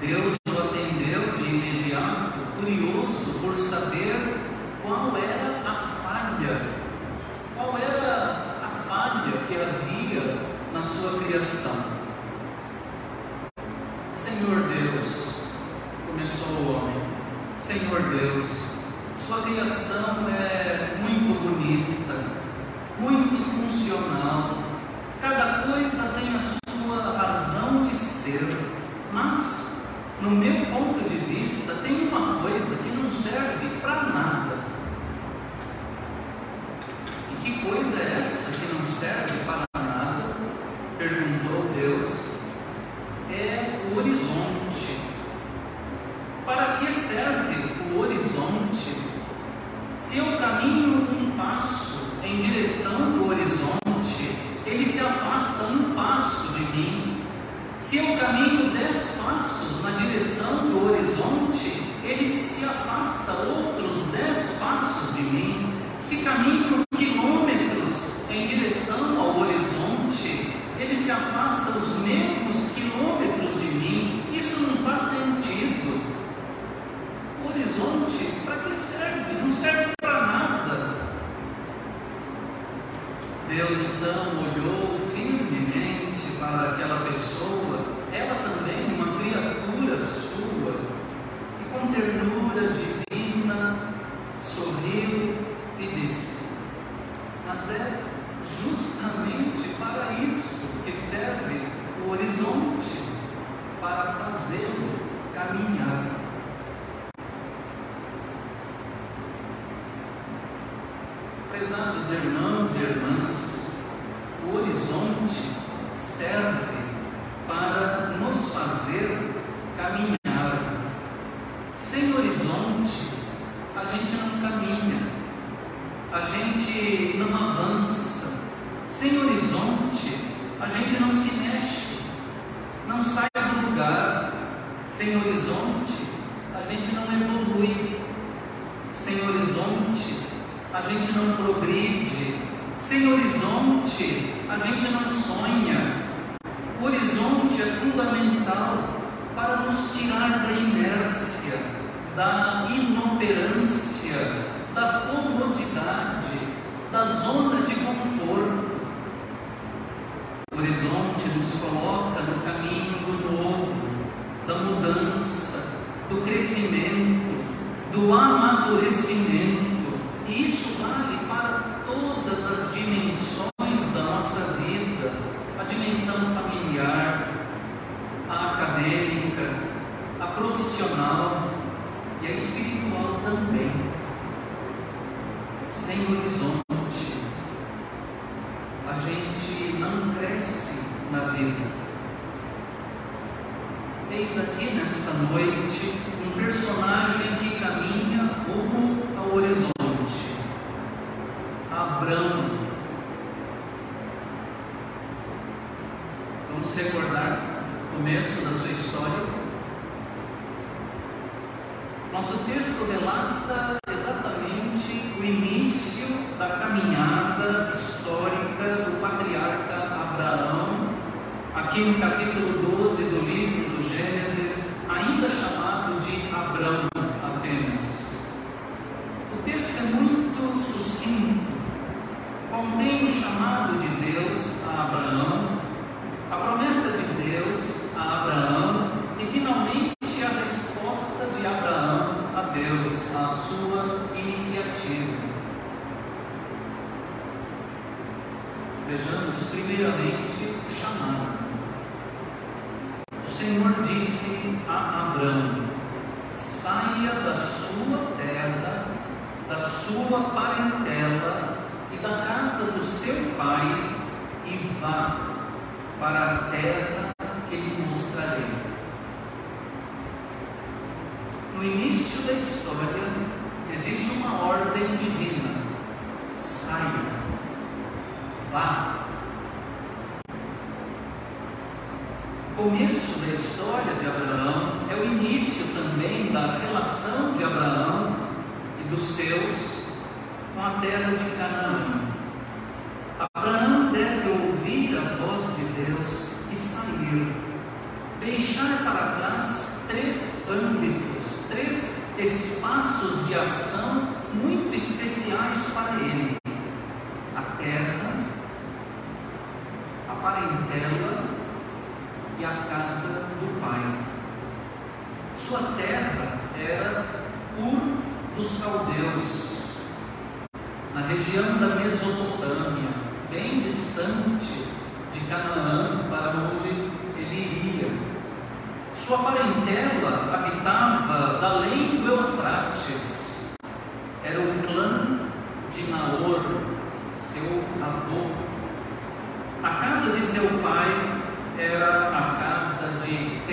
Deus o atendeu de imediato, curioso por saber qual era a falha, qual era a falha que havia na sua criação. Senhor Deus, começou o homem, Senhor Deus, sua criação é muito bonita, muito funcional, cada coisa tem a sua razão de ser, mas, no meu ponto de vista, tem uma coisa que não serve para nada. E que coisa é essa que não serve para nada? Perguntou Deus. É o horizonte. Para que serve o horizonte? Se eu caminho um passo em direção do horizonte, se afasta um passo de mim. Se eu caminho dez passos na direção do horizonte, ele se afasta outros dez passos de mim. Se caminho quilômetros em direção ao horizonte, ele se afasta os mesmos quilômetros de mim. Isso não faz sentido. O horizonte, para que serve? Não serve para nada. Deus então olhou firmemente para aquela pessoa, ela também, uma criatura sua, e com ternura divina sorriu e disse: Mas é justamente para isso que serve o horizonte para fazê-lo caminhar. Prezados irmãos e irmãs, o horizonte serve para nos fazer caminhar. Sem horizonte, a gente não caminha, a gente não avança. Sem horizonte, a gente não se mexe, não sai do lugar. Sem horizonte, a gente não evolui. Sem horizonte, a gente não progride. Sem horizonte, a gente não sonha. O horizonte é fundamental para nos tirar da inércia, da inoperância, da comodidade, da zona de conforto. O horizonte nos coloca no caminho do novo, da mudança, do crescimento, do amadurecimento. E isso vale para todas as dimensões da nossa vida: a dimensão familiar, a acadêmica, a profissional e a espiritual também. Sem horizonte, a gente não cresce na vida. Eis aqui nesta noite um personagem que caminha rumo ao horizonte. Abraão. Vamos recordar o começo da sua história. Nosso texto relata exatamente o início da caminhada histórica do patriarca Abraão, aqui no capítulo 12 do livro do Gênesis, ainda chamado de Abraão apenas. O texto é muito sucinto, contém o chamado de Deus a Abraão, a promessa de Deus a Abraão e finalmente a resposta de Abraão a Deus, a sua iniciativa. Vejamos primeiramente o chamado. Senhor disse a Abraão: saia da sua terra, da sua parentela e da casa do seu pai e vá para a terra que lhe mostrarei. No início da história, existe uma ordem divina: saia começo da história de Abraão, é o início também da relação de Abraão e dos seus com a terra de Canaã.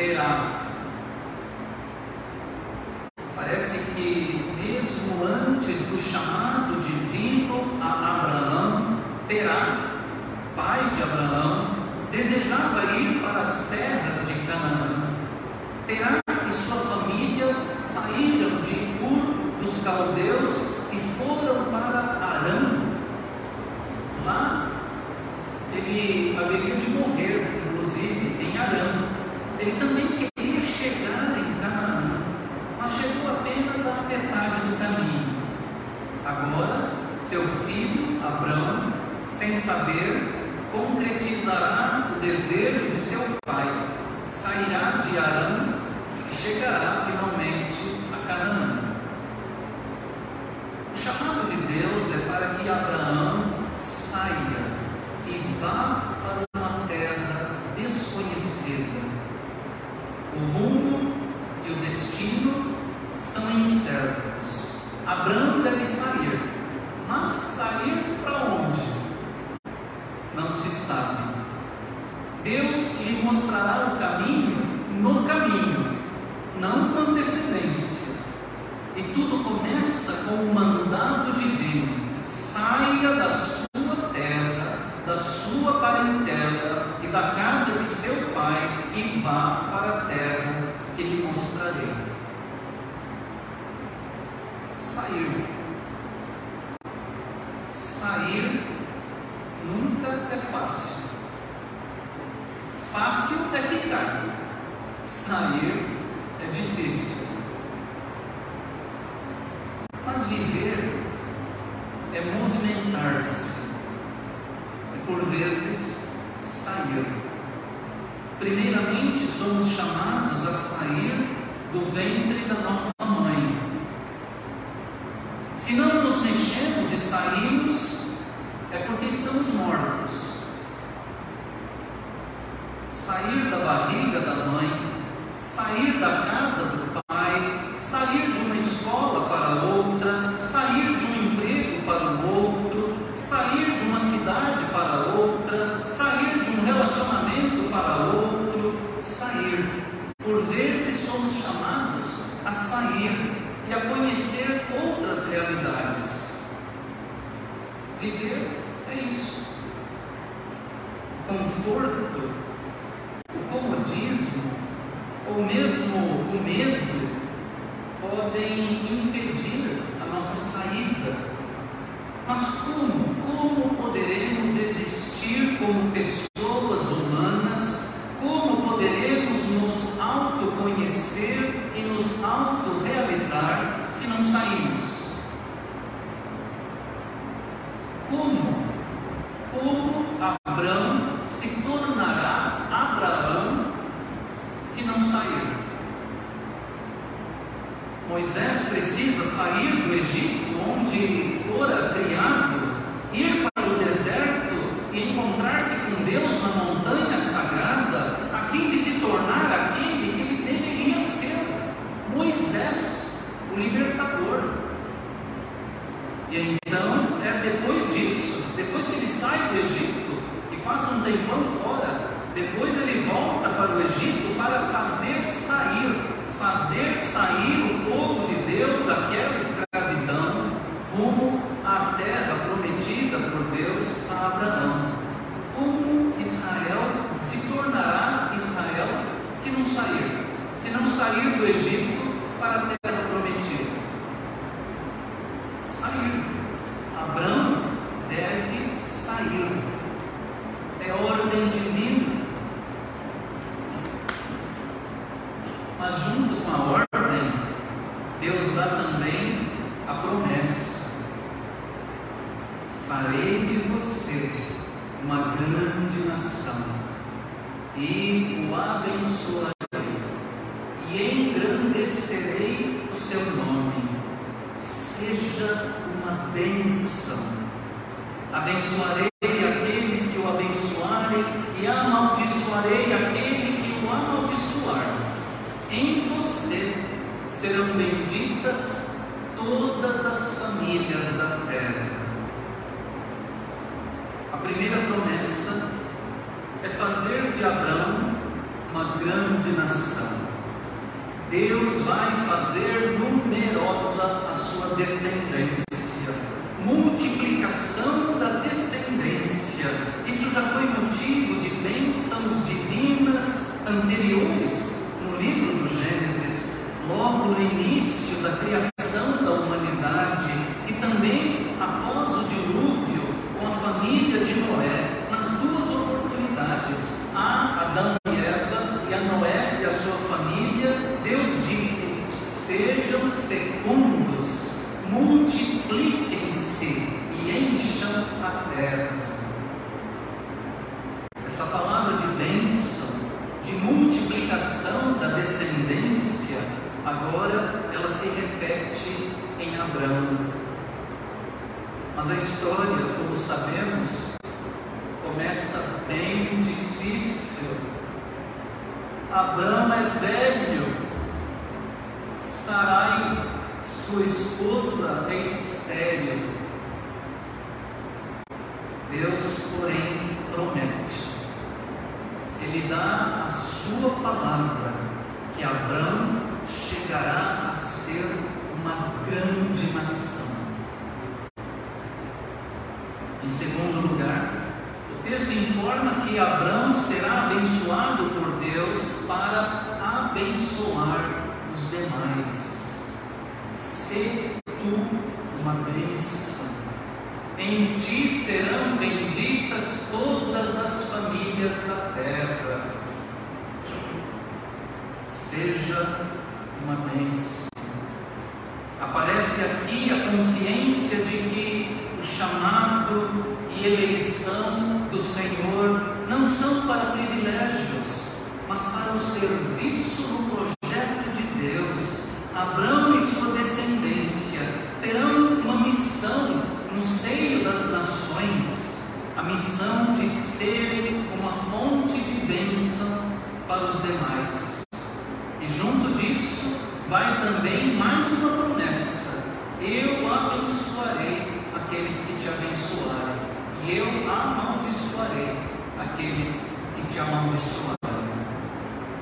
terá chegará finalmente a Canaã. O chamado de Deus é para que Abraão Sair nunca é fácil. Fácil é ficar, sair é difícil. Mas viver é movimentar-se, é por vezes sair. Primeiramente, somos chamados a sair do ventre da nossa sair de um relacionamento para outro, sair. Por vezes somos chamados a sair e a conhecer outras realidades. Viver é isso. Conforto Moisés precisa sair do Egito, onde fora criado do Egito para a terra prometida? Sair. Abraão deve sair. É ordem divina. Mas junto com a ordem, Deus dá também a promessa: farei de você uma grande nação e o abençoarei e engrandecerei o seu nome. Seja uma bênção. Abençoarei aqueles que o abençoarem e amaldiçoarei aquele que o amaldiçoar. Em você serão benditas todas as famílias da terra. A primeira promessa é fazer de Abraão uma grande nação. Deus vai fazer numerosa a sua descendência, multiplicação da descendência. Isso já foi motivo de bênçãos divinas anteriores no livro do Gênesis, logo no início da criação da humanidade e também após o dilúvio com a família de Noé, nas duas oportunidades, a Adão e Eva e a Noé e a sua família, Deus disse: sejam fecundos, multipliquem-se e encham a terra. Essa palavra de bênção, de multiplicação da descendência, agora ela se repete em Abraão. Mas a história, como sabemos, começa bem difícil. Abraão é velho, Sarai, sua esposa, é estéril. Deus, porém, Ele dá a sua palavra que Abraão chegará a ser uma grande nação. Em segundo lugar, o texto informa que Abraão será abençoado por Deus para abençoar os demais. Se tu uma bênção. Em ti serão benditas todas as famílias da terra. Seja uma bênção. Aparece aqui a consciência de que o chamado e eleição do Senhor não são para privilégios, mas para o serviço no projeto de Deus. Abraão a missão de serem uma fonte de bênção para os demais. E junto disso vai também mais uma promessa: eu abençoarei aqueles que te abençoarem, e eu amaldiçoarei aqueles que te amaldiçoarem.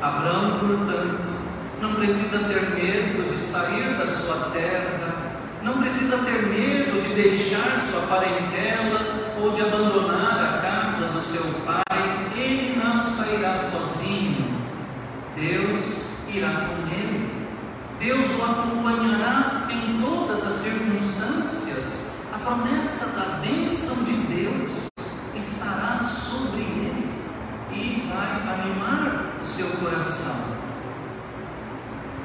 Abraão, portanto, não precisa ter medo de sair da sua terra, não precisa ter medo de deixar sua parentela ou de abandonar a casa do seu pai, ele não sairá sozinho. Deus irá com ele. Deus o acompanhará em todas as circunstâncias. A promessa da bênção de Deus estará sobre ele e vai animar o seu coração.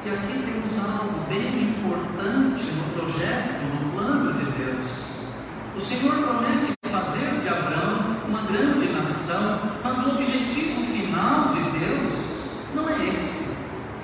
E aqui temos algo bem importante no projeto, no plano de Deus. O Senhor promete fazer de Abraão uma grande nação, mas o objetivo final de Deus não é esse.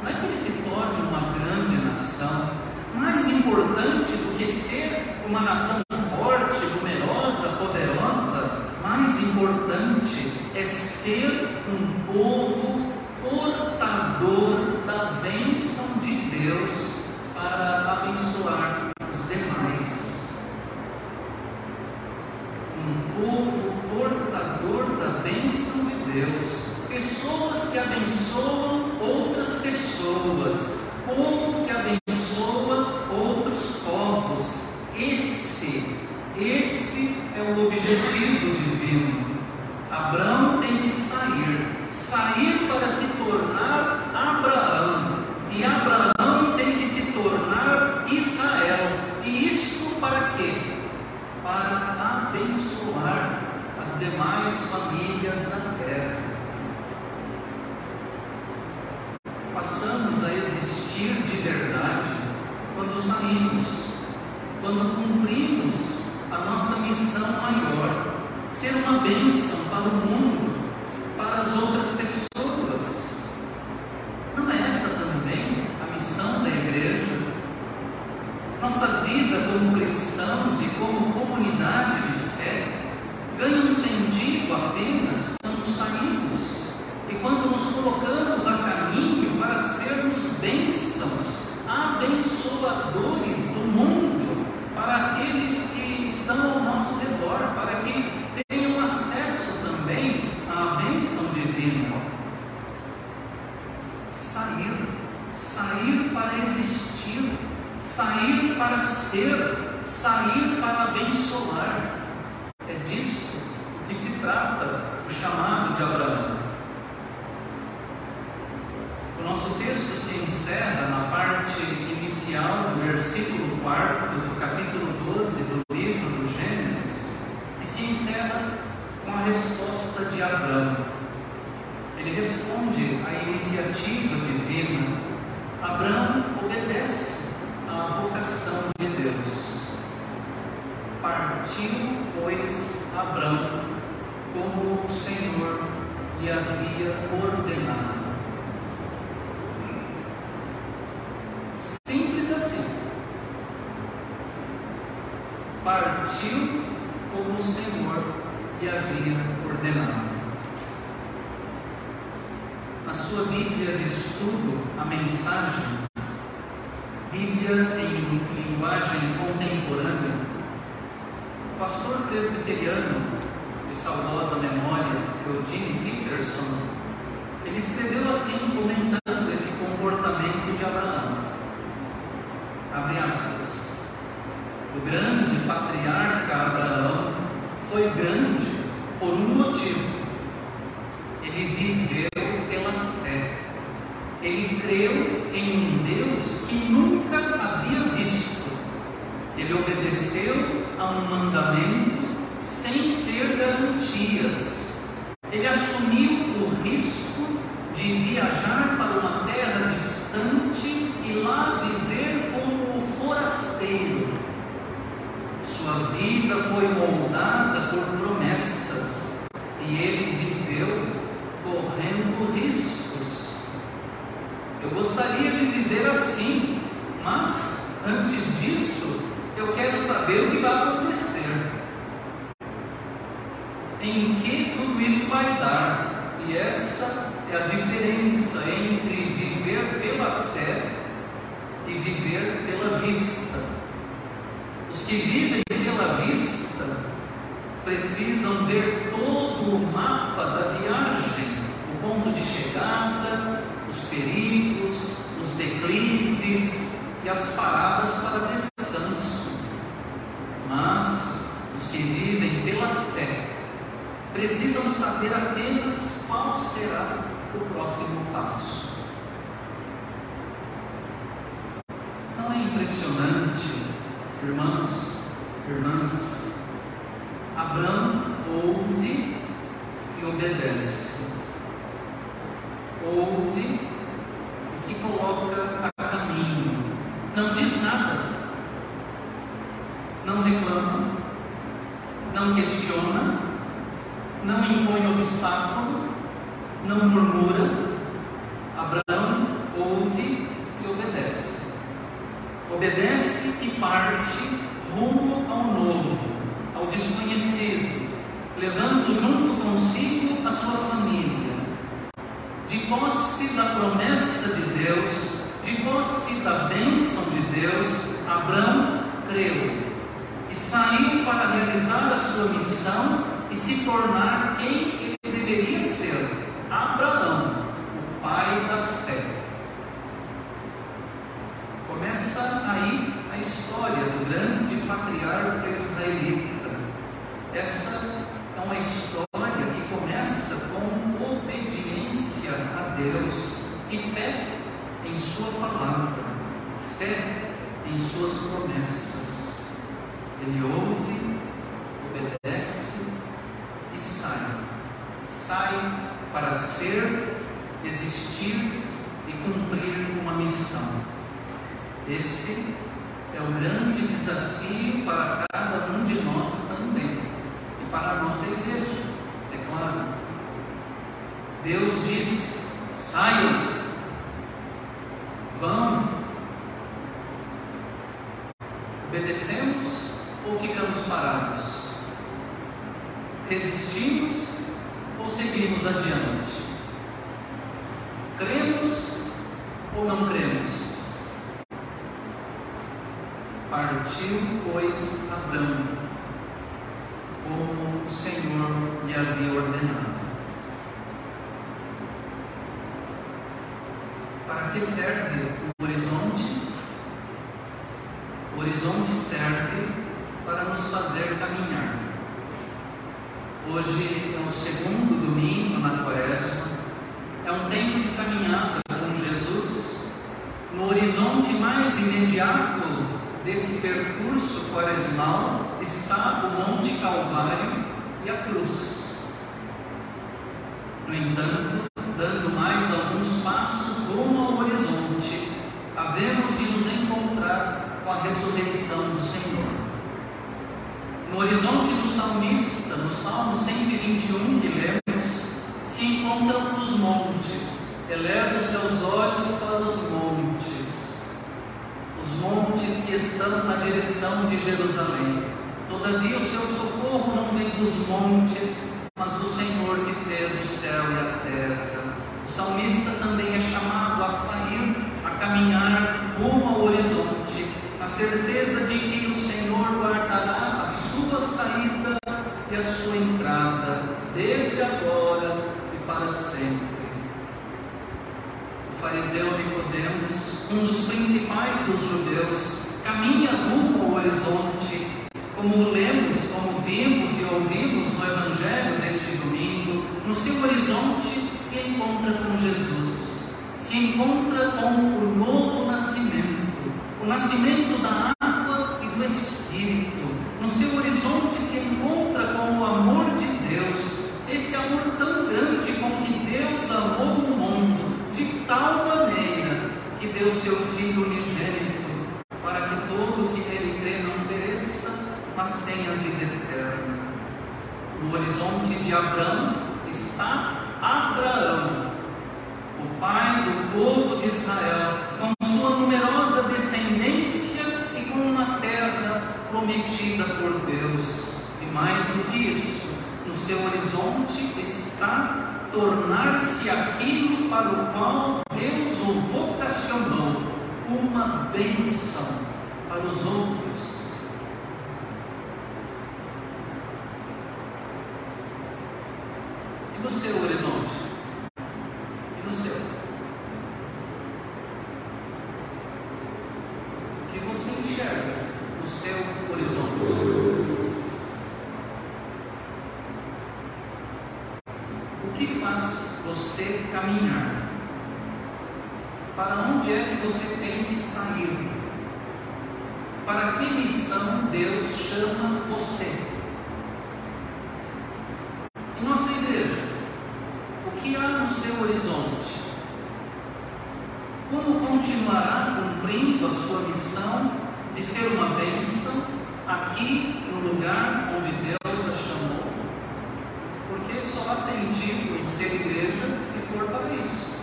Não é que ele se torne uma grande nação. Mais importante do que ser uma nação forte, numerosa, poderosa, mais importante é ser um povo portador da bênção de Deus para abençoar os demais. Um povo portador da bênção de Deus pessoas que abençoam outras pessoas, povo que abençoa outros povos. Esse, esse é o objetivo divino. Abraão tem de sair, sair para se tornar Abraão, e Abraão tem que se tornar Israel. E isto para quê? Para abençoar as demais famílias da terra. Passamos a existir de verdade quando saímos, quando cumprimos a nossa missão maior, ser uma bênção para o mundo, para as outras pessoas. Não é essa também a missão da igreja? Nossa vida como cristãos e como comunidade de fé ganha um sentido apenas quando saímos e quando nos colocamos a caminho para sermos bênçãos, abençoadores do mundo, para aqueles que estão ao nosso redor, para que tenham acesso também à bênção divina. Sair, sair para existir, sair para ser, sair para abençoar. É disso que se trata o chamado de Abraão. O nosso texto se encerra na parte inicial do versículo 4 do capítulo 12 do livro do Gênesis e se encerra com a resposta de Abraão. Ele responde à iniciativa divina. Abraão obedece à vocação de Deus. Partiu, pois, Abraão, como o Senhor lhe havia ordenado. Simples assim. Partiu como o Senhor lhe havia ordenado. Na sua Bíblia de estudo, a mensagem, Bíblia em linguagem contemporânea, o pastor presbiteriano de saudosa memória, Eugene Peterson, ele escreveu assim, comentando esse comportamento de Abraão. Abre aspas. O grande patriarca Abraão foi grande por um motivo. Ele viveu pela fé. Ele creu em um Deus que nunca havia visto. Ele obedeceu a um mandamento sem ter garantias. Ele assumiu o risco de viajar para uma terra distante e lá viver como forasteiro. Sua vida foi moldada por promessas e ele viveu correndo riscos. Eu gostaria de viver assim, mas antes disso, eu quero saber o que vai acontecer. Em que tudo isso vai dar? E essa é a diferença entre viver pela fé e viver pela vista. Os que vivem pela vista precisam ver todo o mapa da viagem, o ponto de chegada, os perigos, os declives e as paradas para descanso. Mas os que vivem pela fé precisam saber apenas qual será o próximo passo. Não é impressionante, irmãos, irmãs? Abraão ouve e obedece. Ouve e se coloca a caminho. Não diz nada. Não reclama. Não questiona. Não impõe obstáculo. Não murmura. Abraão ouve e obedece. Obedece e parte rumo ao novo, ao desconhecido, levando junto consigo a sua família. De posse da promessa de Deus, de posse da bênção de Deus, Abraão creu e saiu para realizar a sua missão e se tornar quem ele deveria ser: Abraão, o pai da fé. Começa aí a história do grande patriarca israelita. Essa é uma história que começa com obediência a Deus e fé em Sua palavra, fé em Suas promessas. Ele ouve ser, existir e cumprir uma missão. Esse é o grande desafio para cada um de nós também e para a nossa igreja, é claro. Deus diz: saiam, vão. Obedecemos ou ficamos parados? Resistimos ou seguimos adiante? Cremos ou não cremos? Partiu, pois, Abraão, como o Senhor lhe havia ordenado. Para que serve o horizonte? O horizonte serve para nos fazer caminhar. Hoje é o segundo domingo na quaresma, é um tempo de caminhada com Jesus no horizonte mais imediato desse percurso quaresmal está o Monte Calvário e a cruz. No entanto, dando mais alguns passos rumo ao horizonte, havemos de nos encontrar com a ressurreição do Senhor. No horizonte do salmista, no Salmo 121 que lemos, se encontram os montes. Eleva os meus olhos para os montes montes que estão na direção de Jerusalém. Todavia, o seu socorro não vem dos montes, mas do Senhor que fez o céu e a terra. O salmista também é chamado a sair, a caminhar rumo ao horizonte, na certeza de que o Senhor guardará a sua saída e a sua entrada, desde agora e para sempre fariseu Nicodemos, um dos principais dos judeus, caminha rumo ao horizonte, como lemos, como vimos e ouvimos no Evangelho deste domingo, no seu horizonte se encontra com Jesus, se encontra com o novo nascimento, o nascimento da água e do Espírito. No seu horizonte se encontra com o amor de Deus, esse amor tão grande com que Deus amou o mundo de tal maneira que deu seu Filho unigênito, para que todo que nele crê não pereça, mas tenha vida eterna. No horizonte de Abraão está Abraão, o pai do povo de Israel, com sua numerosa descendência e com uma terra prometida por Deus. E mais do que isso, no seu horizonte está tornar-se aquilo para o qual Deus o vocacionou, uma bênção para os outros. E no seu horizonte? E no seu? O que você enxerga no seu horizonte? que faz caminhar? Para onde é que você tem que sair? Para que missão Deus chama você? Em nossa igreja, o que há no seu horizonte? Como continuará cumprindo a sua missão de ser uma bênção aqui no lugar onde Deus só há sentido em ser igreja se for para isso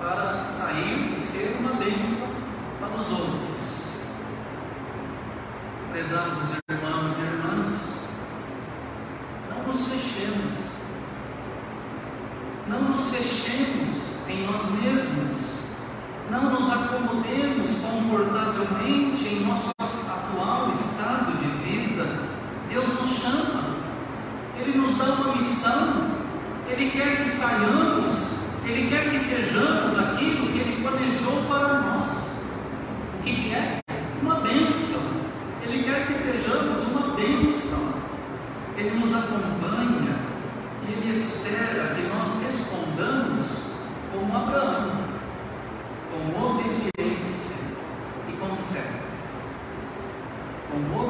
para sair e ser uma bênção para os outros. Prezados irmãos e irmãs, não nos fechemos, não nos fechemos em nós mesmos, não nos acomodemos confortavelmente em nosso dá uma missão, Ele quer que saiamos, Ele quer que sejamos aquilo que Ele planejou para nós. O que, que é? Uma bênção. Ele quer que sejamos uma bênção. Ele nos acompanha e Ele espera que nós respondamos como Abraão, com obediência e com fé. Com obediência